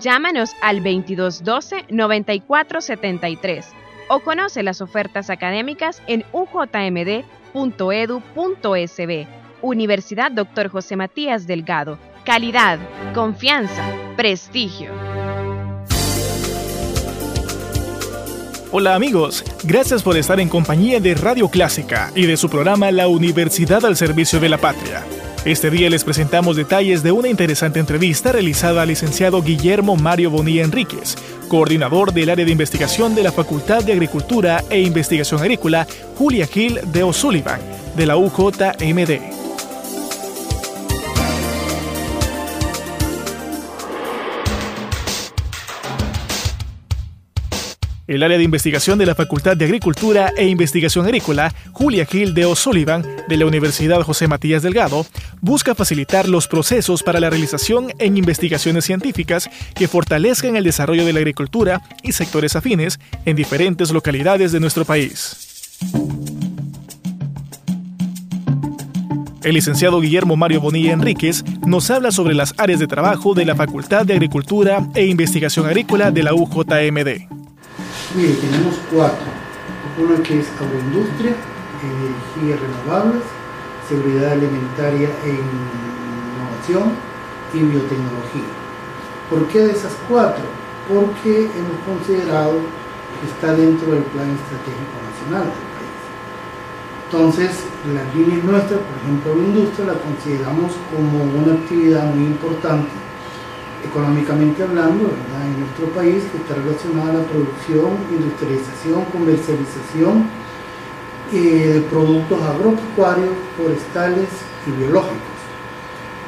Llámanos al 2212-9473 o conoce las ofertas académicas en ujmd.edu.sb. Universidad Dr. José Matías Delgado. Calidad, confianza, prestigio. Hola amigos, gracias por estar en compañía de Radio Clásica y de su programa La Universidad al Servicio de la Patria. Este día les presentamos detalles de una interesante entrevista realizada al licenciado Guillermo Mario Bonilla Enríquez, coordinador del área de investigación de la Facultad de Agricultura e Investigación Agrícola Julia Gil de O'Sullivan, de la UJMD. El área de investigación de la Facultad de Agricultura e Investigación Agrícola, Julia Gil de O'Sullivan, de la Universidad José Matías Delgado, busca facilitar los procesos para la realización en investigaciones científicas que fortalezcan el desarrollo de la agricultura y sectores afines en diferentes localidades de nuestro país. El licenciado Guillermo Mario Bonilla Enríquez nos habla sobre las áreas de trabajo de la Facultad de Agricultura e Investigación Agrícola de la UJMD. Mire, tenemos cuatro. Una que es agroindustria, energías renovables, seguridad alimentaria e innovación y biotecnología. ¿Por qué de esas cuatro? Porque hemos considerado que está dentro del plan estratégico nacional del país. Entonces, las líneas nuestras, por ejemplo, la industria, la consideramos como una actividad muy importante económicamente hablando, en nuestro país, que está relacionada a la producción, industrialización, comercialización eh, de productos agropecuarios, forestales y biológicos.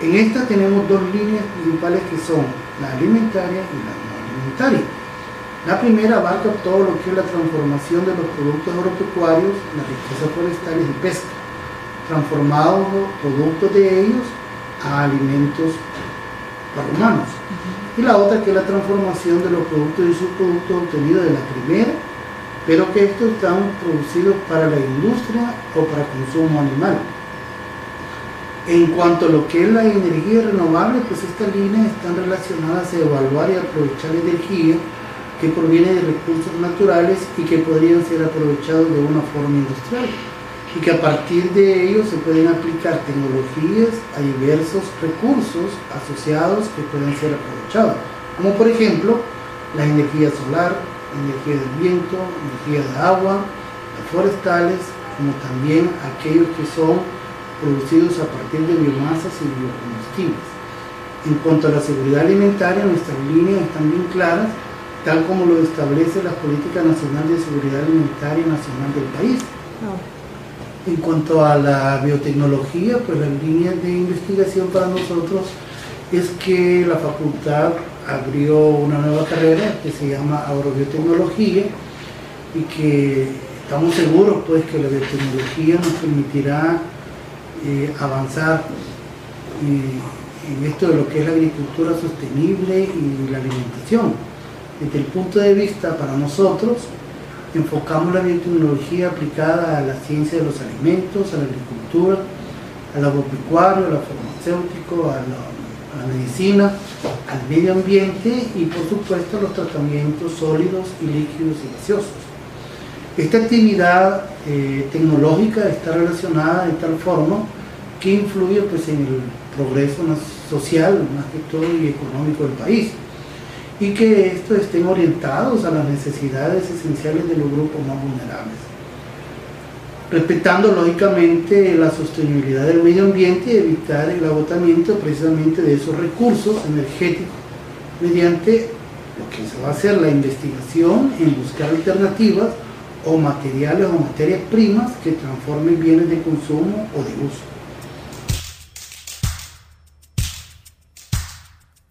En esta tenemos dos líneas principales que son la alimentaria y la no alimentaria. La primera abarca todo lo que es la transformación de los productos agropecuarios, las riquezas forestales y pesca, transformados los productos de ellos a alimentos humanos. Y la otra que es la transformación de los productos y subproductos obtenidos de la primera, pero que estos están producidos para la industria o para consumo animal. En cuanto a lo que es la energía renovable, pues estas líneas están relacionadas a evaluar y aprovechar energía que proviene de recursos naturales y que podrían ser aprovechados de una forma industrial y que a partir de ello se pueden aplicar tecnologías a diversos recursos asociados que pueden ser aprovechados, como por ejemplo la energía solar, energía del viento, energía de agua, las forestales, como también aquellos que son producidos a partir de biomasas y biocombustibles. En cuanto a la seguridad alimentaria, nuestras líneas están bien claras, tal como lo establece la Política Nacional de Seguridad Alimentaria Nacional del país. En cuanto a la biotecnología, pues la línea de investigación para nosotros es que la facultad abrió una nueva carrera que se llama agrobiotecnología y que estamos seguros pues que la biotecnología nos permitirá eh, avanzar en esto de lo que es la agricultura sostenible y la alimentación. Desde el punto de vista para nosotros, enfocamos la biotecnología aplicada a la ciencia de los alimentos, a la agricultura, al agropecuario, al farmacéutico, a la, medicina, al medio ambiente y por supuesto a los tratamientos sólidos y líquidos y gaseosos. Esta actividad eh, tecnológica está relacionada de tal forma que influye pues, en el progreso social, más que todo, y económico del país. Y que estos estén orientados a las necesidades esenciales de los grupos más vulnerables, respetando lógicamente la sostenibilidad del medio ambiente y evitar el agotamiento precisamente de esos recursos energéticos mediante lo que se va a hacer la investigación en buscar alternativas o materiales o materias primas que transformen bienes de consumo o de uso.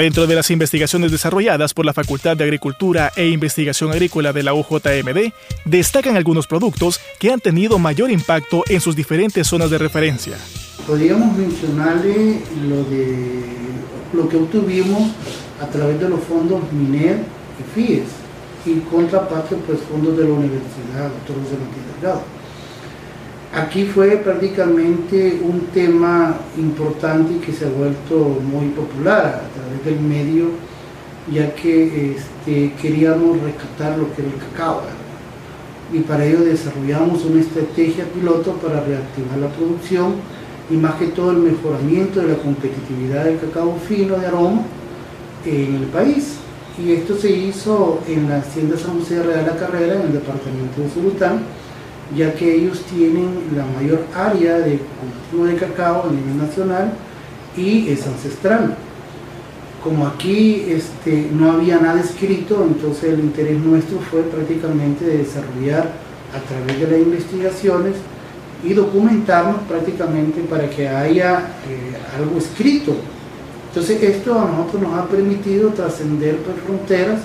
Dentro de las investigaciones desarrolladas por la Facultad de Agricultura e Investigación Agrícola de la UJMD, destacan algunos productos que han tenido mayor impacto en sus diferentes zonas de referencia. Podríamos mencionarle lo, de, lo que obtuvimos a través de los fondos MINER y FIES y contraparte pues fondos de la Universidad Doctor José Delgado Aquí fue prácticamente un tema importante y que se ha vuelto muy popular a través del medio, ya que este, queríamos rescatar lo que era el cacao. Y para ello desarrollamos una estrategia piloto para reactivar la producción y más que todo el mejoramiento de la competitividad del cacao fino de aroma en el país. Y esto se hizo en la Hacienda San José de Real La Carrera, en el departamento de Surután, ya que ellos tienen la mayor área de cultivo de cacao a nivel nacional y es ancestral. Como aquí este, no había nada escrito, entonces el interés nuestro fue prácticamente de desarrollar a través de las investigaciones y documentarnos prácticamente para que haya eh, algo escrito. Entonces esto a nosotros nos ha permitido trascender por fronteras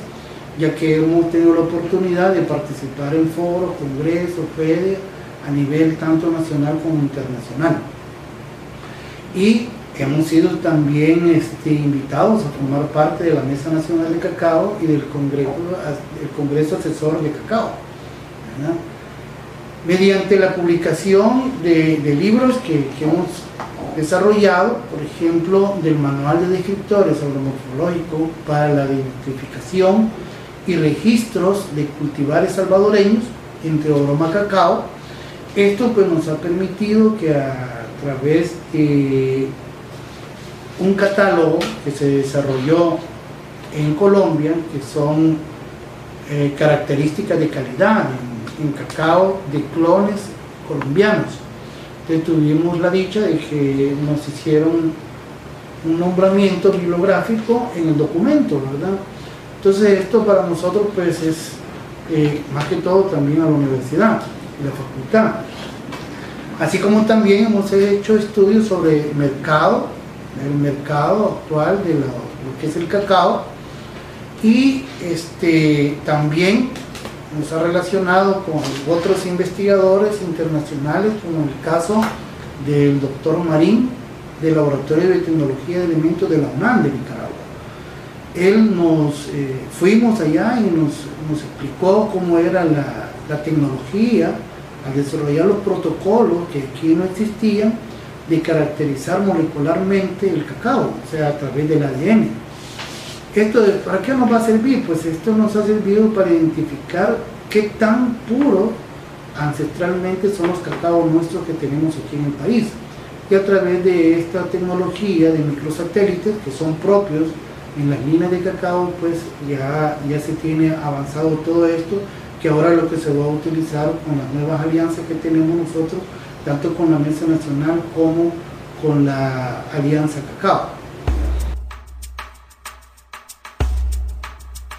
ya que hemos tenido la oportunidad de participar en foros, congresos, ferias, a nivel tanto nacional como internacional. Y hemos sido también este, invitados a formar parte de la Mesa Nacional de Cacao y del Congreso, el Congreso Asesor de Cacao. Mediante la publicación de, libros que, que, hemos desarrollado, por ejemplo, del Manual de Descriptores Agromorfológicos para la Identificación y registros de cultivares salvadoreños, entre Oroma Cacao. Esto pues nos ha permitido que a través de un catálogo que se desarrolló en Colombia, que son eh, características de calidad en, cacao de clones colombianos. Entonces tuvimos la dicha de que nos hicieron un nombramiento bibliográfico en el documento, ¿verdad? Entonces esto para nosotros pues es eh, más que todo también a la universidad y la facultad. Así como también hemos hecho estudios sobre mercado, el mercado actual de lo, que es el cacao y este, también nos ha relacionado con otros investigadores internacionales como el caso del doctor Marín del Laboratorio de Tecnología de Alimentos de la UNAM de Nicaragua él nos eh, fuimos allá y nos, explicó cómo era la, tecnología al desarrollar los protocolos que aquí no existían de caracterizar molecularmente el cacao, o sea, a través del ADN. ¿Esto para qué nos va a servir? Pues esto nos ha servido para identificar qué tan puros ancestralmente son los cacaos nuestros que tenemos aquí en el país. Y a través de esta tecnología de microsatélites que son propios en las minas de cacao pues ya, ya se tiene avanzado todo esto, que ahora lo que se va a utilizar con las nuevas alianzas que tenemos nosotros, tanto con la Mesa Nacional como con la Alianza Cacao.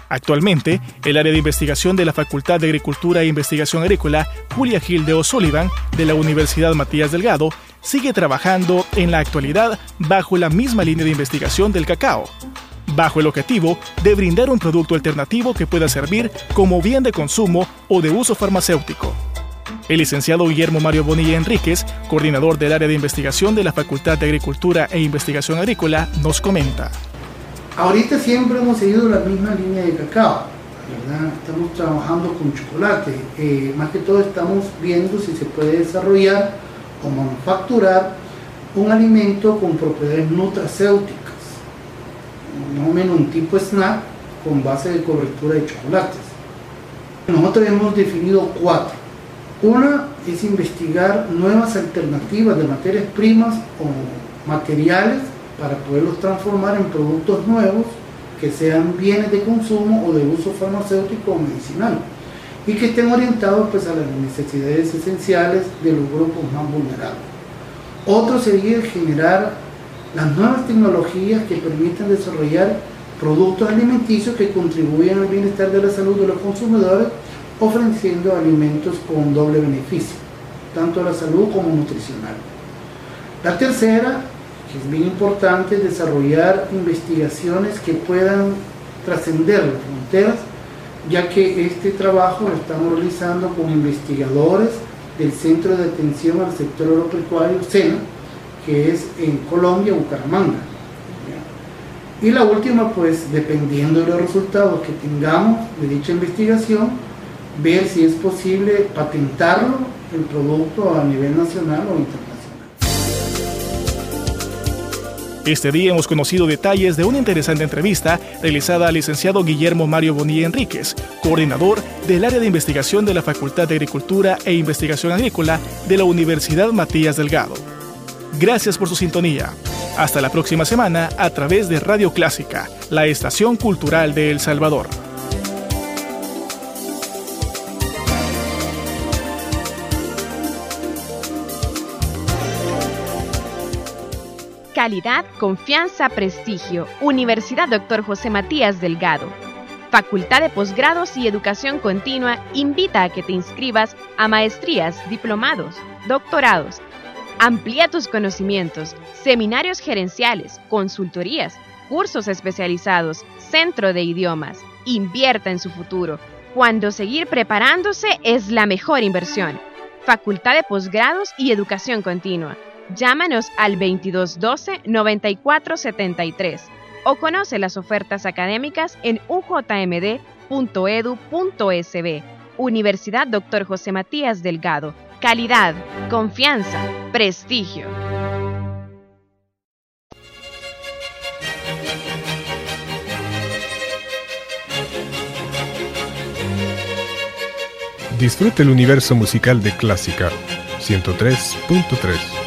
Actualmente, el área de investigación de la Facultad de Agricultura e Investigación Agrícola, Julia Gil de O'Sullivan, de la Universidad Matías Delgado, sigue trabajando en la actualidad bajo la misma línea de investigación del cacao, bajo el objetivo de brindar un producto alternativo que pueda servir como bien de consumo o de uso farmacéutico. El licenciado Guillermo Mario Bonilla Enríquez, coordinador del área de investigación de la Facultad de Agricultura e Investigación Agrícola, nos comenta. Ahorita siempre hemos seguido la misma línea de cacao, Estamos trabajando con chocolate. Eh, más que todo estamos viendo si se puede desarrollar o manufacturar un alimento con propiedades nutracéuticas menos un tipo snack con base de cobertura de chocolates. Nosotros hemos definido cuatro. Una es investigar nuevas alternativas de materias primas o materiales para poderlos transformar en productos nuevos que sean bienes de consumo o de uso farmacéutico o medicinal y que estén orientados pues, a las necesidades esenciales de los grupos más vulnerables. Otro sería generar las nuevas tecnologías que permitan desarrollar productos alimenticios que contribuyan al bienestar de la salud de los consumidores, ofreciendo alimentos con doble beneficio, tanto a la salud como nutricional. La tercera, que es bien importante, es desarrollar investigaciones que puedan trascender las fronteras, ya que este trabajo lo estamos realizando con investigadores del Centro de Atención al Sector Agropecuario, SENA, que es en Colombia, Bucaramanga. Y la última, pues dependiendo de los resultados que tengamos de dicha investigación, ver si es posible patentarlo, el producto a nivel nacional o internacional. Este día hemos conocido detalles de una interesante entrevista realizada al licenciado Guillermo Mario Bonilla Enríquez, coordinador del área de investigación de la Facultad de Agricultura e Investigación Agrícola de la Universidad Matías Delgado. Gracias por su sintonía. Hasta la próxima semana a través de Radio Clásica, la estación cultural de El Salvador. Calidad, confianza, prestigio. Universidad Dr. José Matías Delgado. Facultad de Posgrados y Educación Continua invita a que te inscribas a maestrías, diplomados, doctorados. Amplía tus conocimientos, seminarios gerenciales, consultorías, cursos especializados, centro de idiomas. Invierta en su futuro, cuando seguir preparándose es la mejor inversión. Facultad de Posgrados y Educación Continua Llámanos al 2212-9473 o conoce las ofertas académicas en ujmd.edu.sb. Universidad Dr. José Matías Delgado. Calidad, confianza, prestigio. Disfrute el universo musical de Clásica 103.3.